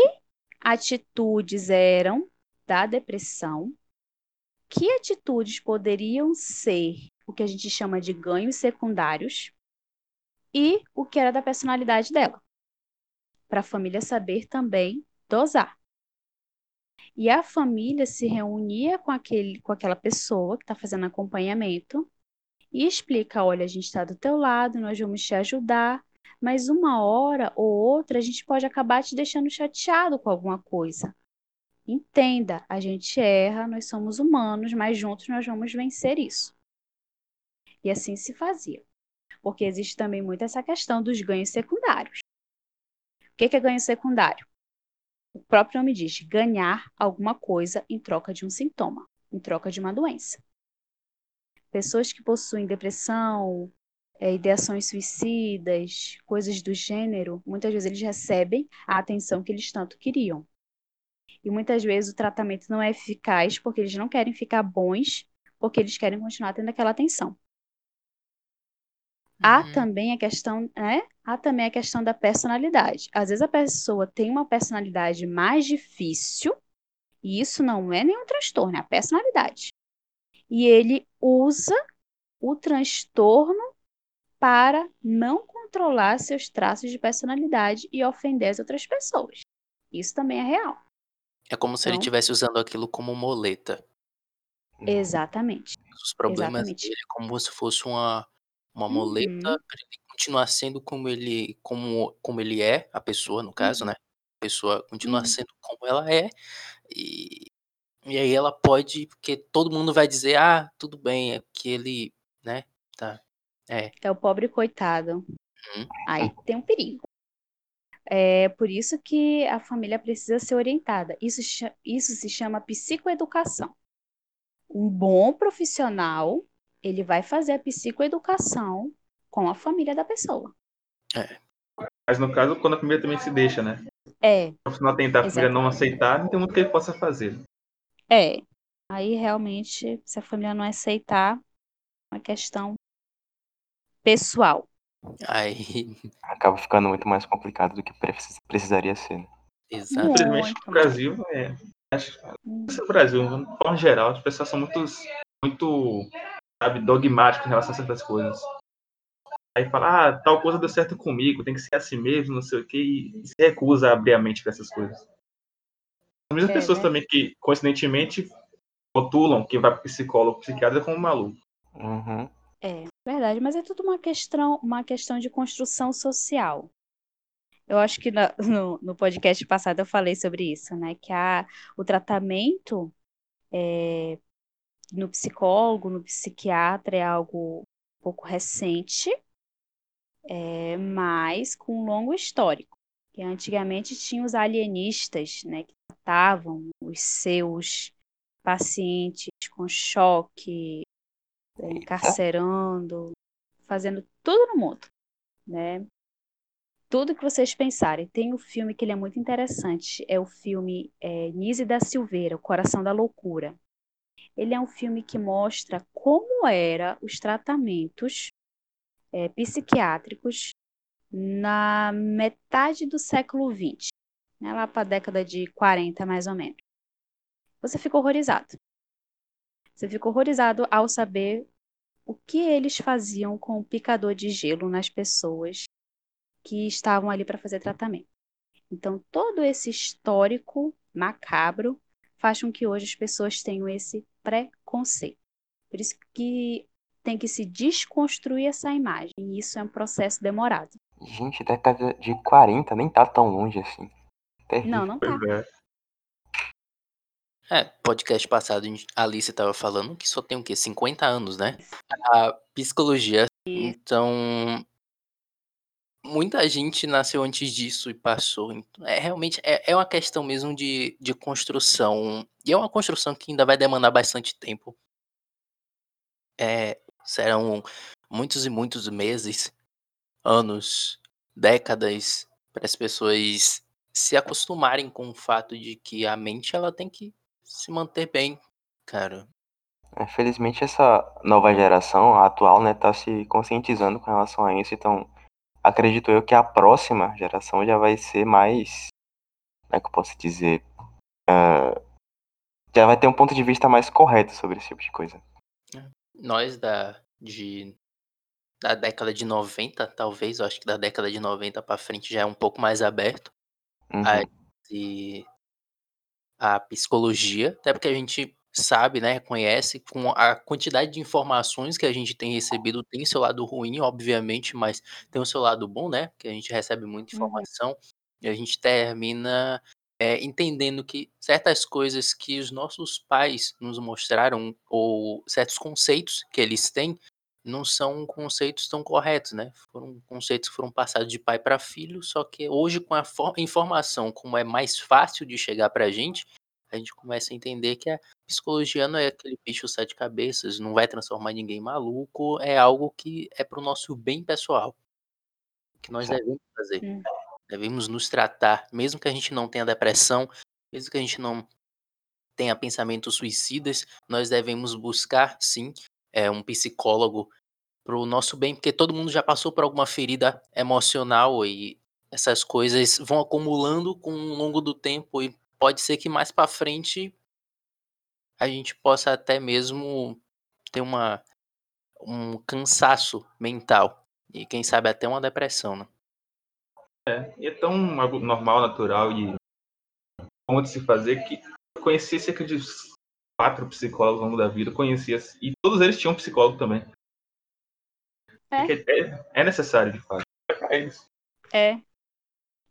atitudes eram da depressão, que atitudes poderiam ser o que a gente chama de ganhos secundários e o que era da personalidade dela, para a família saber também dosar. E a família se reunia com, aquele, com aquela pessoa que está fazendo acompanhamento e explica: olha, a gente está do teu lado, nós vamos te ajudar, mas uma hora ou outra a gente pode acabar te deixando chateado com alguma coisa. Entenda, a gente erra, nós somos humanos, mas juntos nós vamos vencer isso. E assim se fazia. Porque existe também muito essa questão dos ganhos secundários. O que é ganho secundário? O próprio nome diz ganhar alguma coisa em troca de um sintoma, em troca de uma doença. Pessoas que possuem depressão, é, ideações suicidas, coisas do gênero, muitas vezes eles recebem a atenção que eles tanto queriam. E muitas vezes o tratamento não é eficaz porque eles não querem ficar bons, porque eles querem continuar tendo aquela atenção. Há Uhum. também a questão, né? Há também a questão da personalidade. Às vezes a pessoa tem uma personalidade mais difícil, e isso não é nenhum transtorno, é a personalidade. E ele usa o transtorno para não controlar seus traços de personalidade e ofender as outras pessoas. Isso também é real. É como se ele Então- estivesse usando aquilo como muleta. Exatamente. Os problemas Exatamente. dele é como se fosse uma, uma Uhum. muleta para ele continuar sendo como ele, como, como ele é, a pessoa, no caso, né? A pessoa continuar Uhum. sendo como ela é. E, e aí ela pode, porque todo mundo vai dizer, ah, tudo bem, é que ele, né? Tá. É. É o pobre coitado. Uhum. Aí tem um perigo. É por isso que a família precisa ser orientada. Isso, isso se chama psicoeducação. Um bom profissional, ele vai fazer a psicoeducação com a família da pessoa. Mas no caso, quando a família também se deixa, né? É, O profissional tentar a família não aceitar, não tem muito que ele possa fazer. É. Aí realmente, se a família não aceitar, é uma questão pessoal. Aí, Acaba ficando muito mais complicado do que precis- precisaria ser. né? exato. Infelizmente, Muito no Brasil, é, acho que no Brasil, de forma geral, as pessoas são muito, muito sabe, dogmáticas em relação a certas coisas. Aí fala, ah, tal coisa deu certo comigo, tem que ser assim mesmo, não sei o quê, e se recusa a abrir a mente para essas coisas. As mesmas É, pessoas né? também que, coincidentemente, rotulam quem vai para psicólogo, psiquiatra como maluco. Uhum. É, verdade, mas é tudo uma questão, uma questão de construção social. Eu acho que na- no, no podcast passado eu falei sobre isso, né? Que a, o tratamento é, no psicólogo, no psiquiatra é algo um pouco recente, é, mas com um longo histórico. Que antigamente tinha os alienistas, né? Que tratavam os seus pacientes com choque, é, encarcerando, fazendo tudo no mundo, né? Tudo que vocês pensarem. Tem um filme que ele é muito interessante, é o filme é, Nise da Silveira, O Coração da Loucura. Ele é um filme que mostra como eram os tratamentos é, psiquiátricos na metade do século XX, né, lá para a década de 40, mais ou menos. Você fica horrorizado. Você fica horrorizado ao saber o que eles faziam com o picador de gelo nas pessoas que estavam ali para fazer tratamento. Então, todo esse histórico macabro faz com que hoje as pessoas tenham esse preconceito. Por isso que tem que se desconstruir essa imagem. E isso é um processo demorado. Gente, década de 40 nem tá tão longe assim. Não, não tá. É. É, podcast passado a Alice estava falando que só tem o quê? 50 anos, né? A psicologia. Então, muita gente nasceu antes disso e passou. Então, é realmente é, é uma questão mesmo de, de construção. E é uma construção que ainda vai demandar bastante tempo. É, serão muitos e muitos meses, anos, décadas para as pessoas se acostumarem com o fato de que a mente ela tem que se manter bem, cara. É, Felizmente essa nova geração, a atual, né, tá se conscientizando com relação a isso, então acredito eu que a próxima geração já vai ser mais, como é que eu posso dizer, Ah, já vai ter um ponto de vista mais correto sobre esse tipo de coisa. Nós da de da década de 90, talvez, eu acho que da década de 90 para frente já é um pouco mais aberto Uhum. a esse- a psicologia, até porque a gente sabe, né, conhece com a quantidade de informações que a gente tem recebido, tem seu lado ruim, obviamente, mas tem o seu lado bom, né, que a gente recebe muita Uhum. informação e a gente termina é, entendendo que certas coisas que os nossos pais nos mostraram ou certos conceitos que eles têm não são conceitos tão corretos, né? Foram conceitos que foram passados de pai para filho, só que hoje com a for- informação como é mais fácil de chegar pra gente, a gente começa a entender que a psicologia não é aquele bicho sete cabeças, não vai transformar ninguém em maluco, é algo que é pro nosso bem pessoal, que nós devemos fazer. Hum. Devemos nos tratar, mesmo que a gente não tenha depressão, mesmo que a gente não tenha pensamentos suicidas, nós devemos buscar, sim, é, um psicólogo pro nosso bem, porque todo mundo já passou por alguma ferida emocional e essas coisas vão acumulando com o longo do tempo e pode ser que mais pra frente a gente possa até mesmo ter uma um cansaço mental e quem sabe até uma depressão, né? E é tão normal, natural e bom de se fazer que eu conheci cerca de quatro psicólogos ao longo da vida, conhecia e todos eles tinham psicólogo também. É. Porque é, é necessário, de fato. É. É,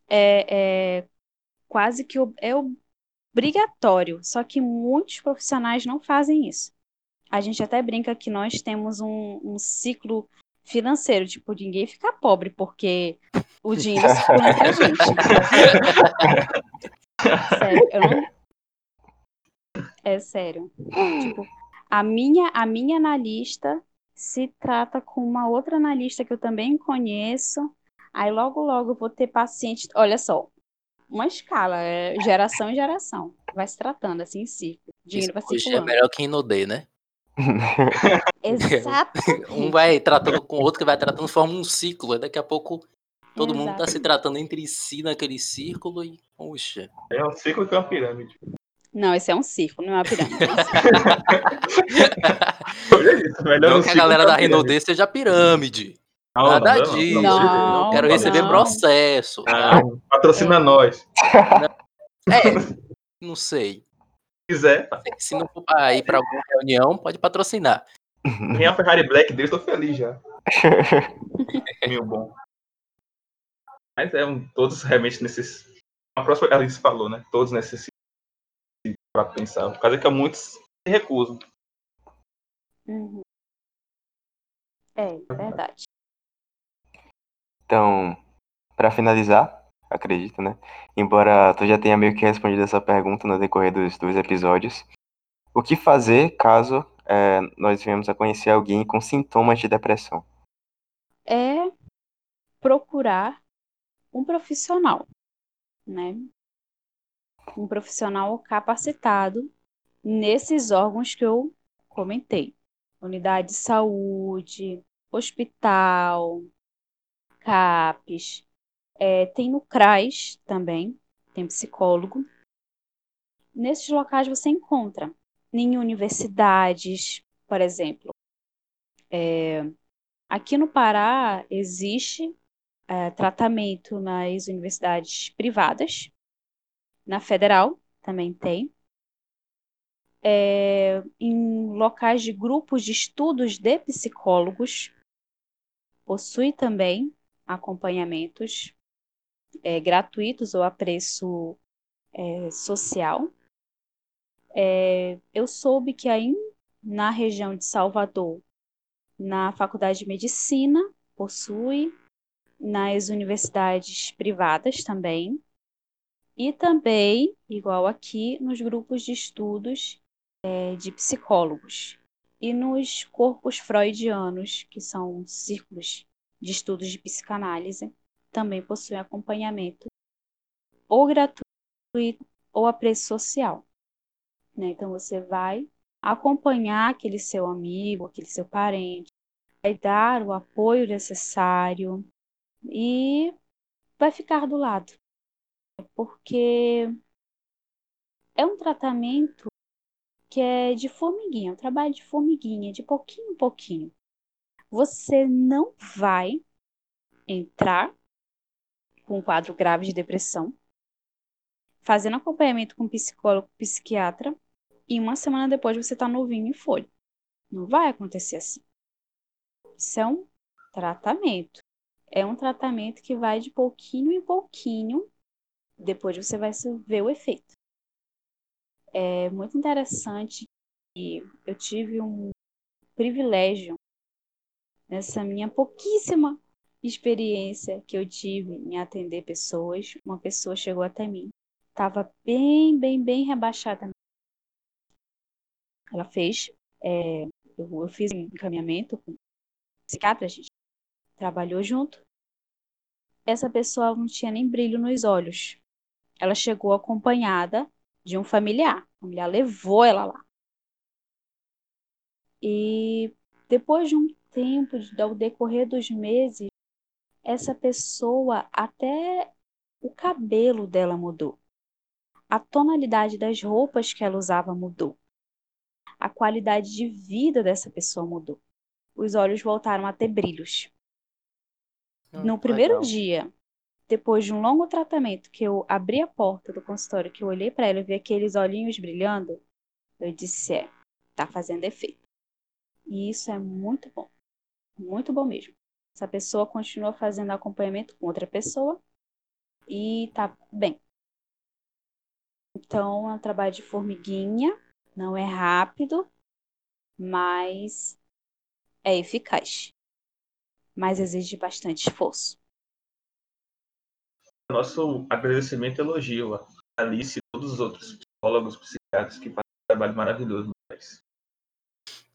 é, é quase que é obrigatório, só que muitos profissionais não fazem isso. A gente até brinca que nós temos um, um ciclo financeiro, tipo, ninguém fica pobre porque o dinheiro circula entre a gente. Sério, eu não. É sério. Tipo, a minha, a minha analista se trata com uma outra analista que eu também conheço. Aí logo, logo eu vou ter paciente. Olha só, uma escala, é geração em geração. Vai se tratando assim em ciclo. Dinheiro vai Hoje é circulando. melhor que Inodê, né? Exato. Um vai tratando com o outro, que vai tratando, forma um ciclo. Aí daqui a pouco todo mundo tá se tratando entre si naquele círculo e, puxa. É um ciclo que é uma pirâmide. Não, esse é um círculo, não é uma pirâmide. é um. Olha isso, melhor Não um que a galera da. Renaudet seja pirâmide. Não, Nada não, disso. não, Não, não, Quero não, receber não. processo. não. Patrocina nós. É, não sei. Se quiser, Se não for pra ir pra alguma reunião, pode patrocinar. minha Ferrari Black dele, tô feliz já. Meu bom. Mas é um, todos realmente necessitam. A próxima Alice falou, né? Todos necessitam para pensar. Por causa que muitos se recusam. Uhum. É, verdade. Então, para finalizar, acredito, né? Embora tu já tenha meio que respondido essa pergunta no decorrer dos, dos episódios, o que fazer caso é, nós venhamos a conhecer alguém com sintomas de depressão? É procurar um profissional, né? Um profissional capacitado nesses órgãos que eu comentei. Unidade de saúde, hospital, CAPES, é, tem no CRAS também, tem psicólogo. Nesses locais você encontra em universidades, por exemplo. É, aqui no Pará existe é, tratamento nas universidades privadas, na federal também tem, é, em locais de grupos de estudos de psicólogos, possui também acompanhamentos é, gratuitos ou a preço é, social. É, eu soube que aí na região de Salvador, na Faculdade de Medicina, possui, nas universidades privadas também, e também, igual aqui, nos grupos de estudos é, de psicólogos e nos corpos freudianos, que são círculos de estudos de psicanálise, também possuem acompanhamento ou gratuito ou a preço social. Né? Então você vai acompanhar aquele seu amigo, aquele seu parente, vai dar o apoio necessário e vai ficar do lado. Porque é um tratamento que é de formiguinha, um trabalho de formiguinha, de pouquinho em pouquinho. Você não vai entrar com um quadro grave de depressão, fazendo acompanhamento com psicólogo, psiquiatra, e uma semana depois você está novinho em folha. Não vai acontecer assim. Isso é um tratamento. É um tratamento que vai de pouquinho em pouquinho, depois você vai ver o efeito. É muito interessante e eu tive um privilégio nessa minha pouquíssima experiência que eu tive em atender pessoas. Uma pessoa chegou até mim, estava bem, bem, bem rebaixada. Ela fez, é, eu, eu, fiz encaminhamento com psiquiatra, a gente trabalhou junto. Essa pessoa não tinha nem brilho nos olhos. Ela chegou acompanhada de um familiar. O familiar levou ela lá. E depois de um tempo, ao decorrer dos meses, essa pessoa, até o cabelo dela mudou. A tonalidade das roupas que ela usava mudou. A qualidade de vida dessa pessoa mudou. Os olhos voltaram a ter brilhos. Hum, no primeiro legal. dia, depois de um longo tratamento, que eu abri a porta do consultório, que eu olhei para ela e vi aqueles olhinhos brilhando, eu disse: é, tá fazendo efeito. E isso é muito bom. Muito bom mesmo. Essa pessoa continua fazendo acompanhamento com outra pessoa e tá bem. Então, é um trabalho de formiguinha, não é rápido, mas é eficaz. Mas exige bastante esforço. Nosso agradecimento e elogio a Alice e todos os outros psicólogos, psiquiatras que fazem um trabalho maravilhoso no país.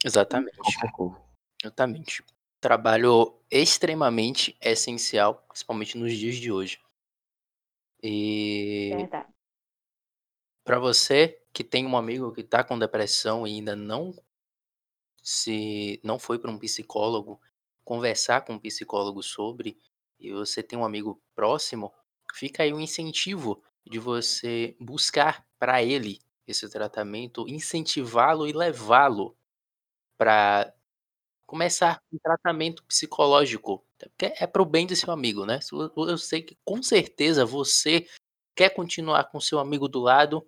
Exatamente. Exatamente trabalho extremamente essencial, principalmente nos dias de hoje. E para você que tem um amigo que está com depressão e ainda não se não foi para um psicólogo, conversar com um psicólogo sobre, e você tem um amigo próximo, fica aí um incentivo de você buscar para ele esse tratamento, incentivá-lo e levá-lo para começar um tratamento psicológico, porque é pro bem do seu amigo, né? Eu sei que com certeza você quer continuar com seu amigo do lado,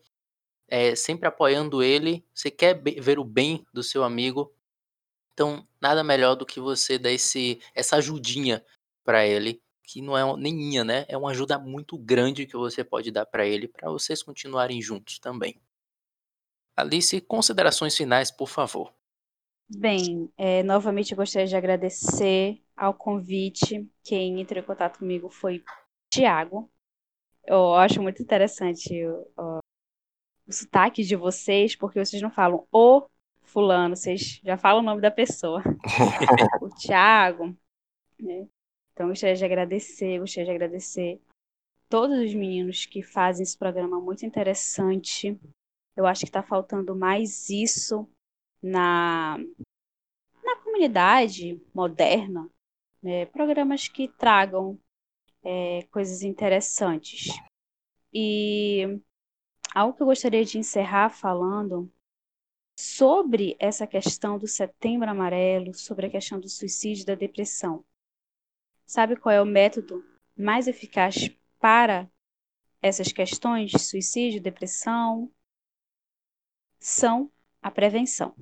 é, sempre apoiando ele, você quer ver o bem do seu amigo, então nada melhor do que você dar esse, essa ajudinha para ele, que não é nem minha, né? É uma ajuda muito grande que você pode dar para ele, para vocês continuarem juntos também. Alice, considerações finais, por favor. Bem, é, novamente eu gostaria de agradecer ao convite. Quem entrou em contato comigo foi o Tiago. Eu acho muito interessante o, o, o sotaque de vocês, porque vocês não falam o fulano, vocês já falam o nome da pessoa. o Tiago. Né? Então, gostaria de agradecer, gostaria de agradecer todos os meninos que fazem esse programa muito interessante. Eu acho que está faltando mais isso na, na comunidade moderna, né, programas que tragam é, coisas interessantes. E algo que eu gostaria de encerrar falando sobre essa questão do setembro amarelo, sobre a questão do suicídio e da depressão. Sabe qual é o método mais eficaz para essas questões, suicídio, depressão, são a prevenção.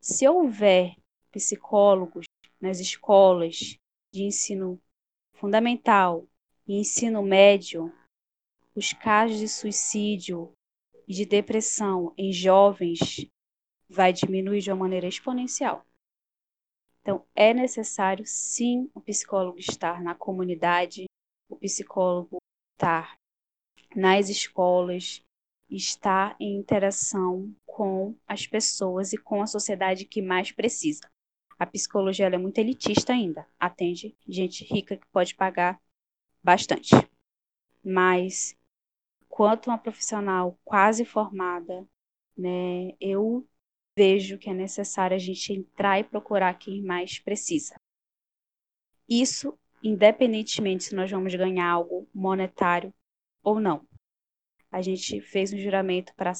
Se houver psicólogos nas escolas de ensino fundamental e ensino médio, os casos de suicídio e de depressão em jovens vai diminuir de uma maneira exponencial. Então, é necessário sim o psicólogo estar na comunidade, o psicólogo estar nas escolas, estar em interação com as pessoas e com a sociedade que mais precisa. A psicologia é muito elitista ainda, atende gente rica que pode pagar bastante. Mas, quanto uma profissional quase formada, né, eu vejo que é necessário a gente entrar e procurar quem mais precisa. Isso, independentemente se nós vamos ganhar algo monetário ou não. A gente fez um juramento para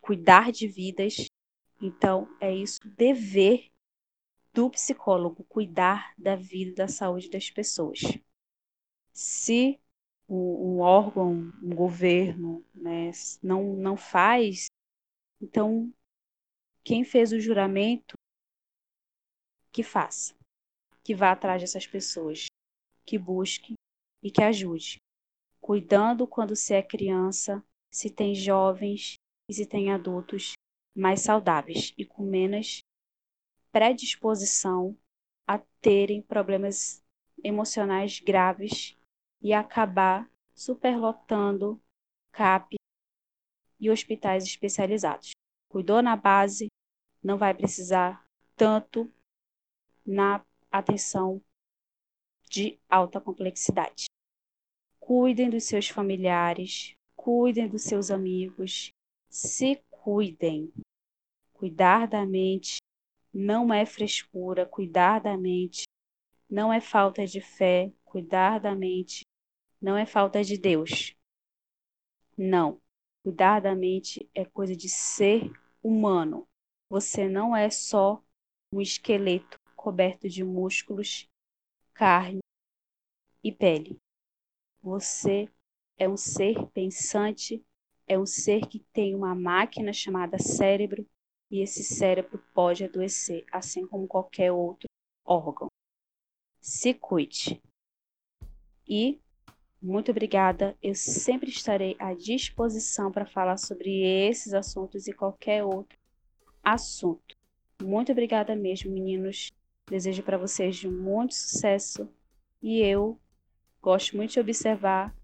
cuidar de vidas, então é isso dever do psicólogo cuidar da vida e da saúde das pessoas. Se um, um órgão, um governo, né, não, não faz, então quem fez o juramento, que faça, que vá atrás dessas pessoas, que busque e que ajude. Cuidando quando se é criança, se tem jovens e se tem adultos mais saudáveis e com menos predisposição a terem problemas emocionais graves e acabar superlotando CAP e hospitais especializados. Cuidou na base, não vai precisar tanto na atenção de alta complexidade. Cuidem dos seus familiares, cuidem dos seus amigos, se cuidem. Cuidar da mente não é frescura, cuidar da mente não é falta de fé, cuidar da mente não é falta de Deus. Não. Cuidar da mente é coisa de ser humano. Você não é só um esqueleto coberto de músculos, carne e pele. Você é um ser pensante, é um ser que tem uma máquina chamada cérebro e esse cérebro pode adoecer, assim como qualquer outro órgão. Se cuide. E muito obrigada. Eu sempre estarei à disposição para falar sobre esses assuntos e qualquer outro assunto. Muito obrigada mesmo, meninos. Desejo para vocês muito sucesso e eu gosto muito de observar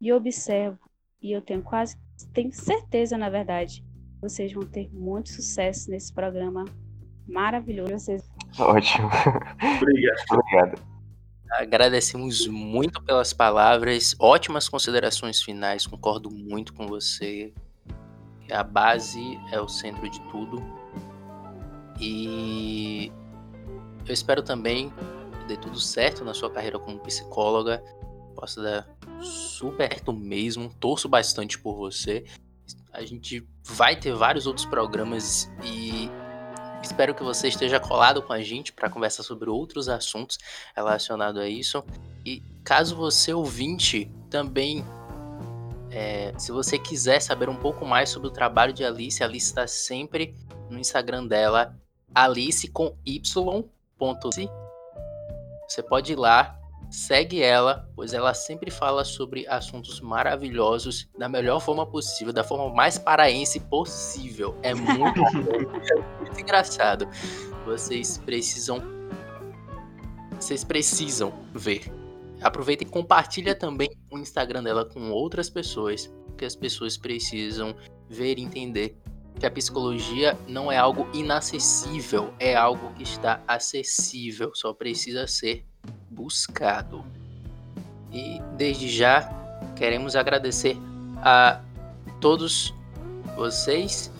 e observo e eu tenho quase tenho certeza, na verdade, vocês vão ter muito sucesso nesse programa maravilhoso. Vocês... Ótimo. Obrigado. Obrigado. Agradecemos muito pelas palavras, ótimas considerações finais, concordo muito com você. A base é o centro de tudo. E eu espero também que dê tudo certo na sua carreira como psicóloga. Possa dar super mesmo. Torço bastante por você. A gente vai ter vários outros programas e espero que você esteja colado com a gente para conversar sobre outros assuntos relacionados a isso. E caso você ouvinte também é, se você quiser saber um pouco mais sobre o trabalho de Alice, a Alice está sempre no Instagram dela, Alice com Y. Você pode ir lá, segue ela, pois ela sempre fala sobre assuntos maravilhosos da melhor forma possível, da forma mais paraense possível. É muito, é muito engraçado. Vocês precisam vocês precisam ver. Aproveita e compartilha também o Instagram dela com outras pessoas, porque as pessoas precisam ver e entender que a psicologia não é algo inacessível, é algo que está acessível, só precisa ser buscado. E desde já queremos agradecer a todos vocês.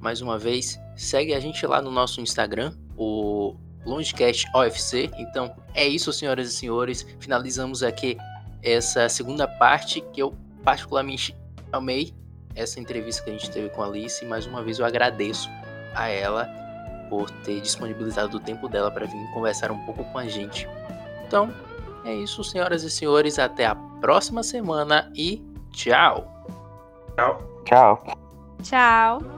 Mais uma vez, segue a gente lá no nosso Instagram, o Longecast OFC. Então é isso, senhoras e senhores. Finalizamos aqui essa segunda parte que eu particularmente amei essa entrevista que a gente teve com a Alice. Mais uma vez eu agradeço a ela por ter disponibilizado o tempo dela para vir conversar um pouco com a gente. Então, É isso, senhoras e senhores. Até a próxima semana e tchau. Tchau. Tchau. Tchau.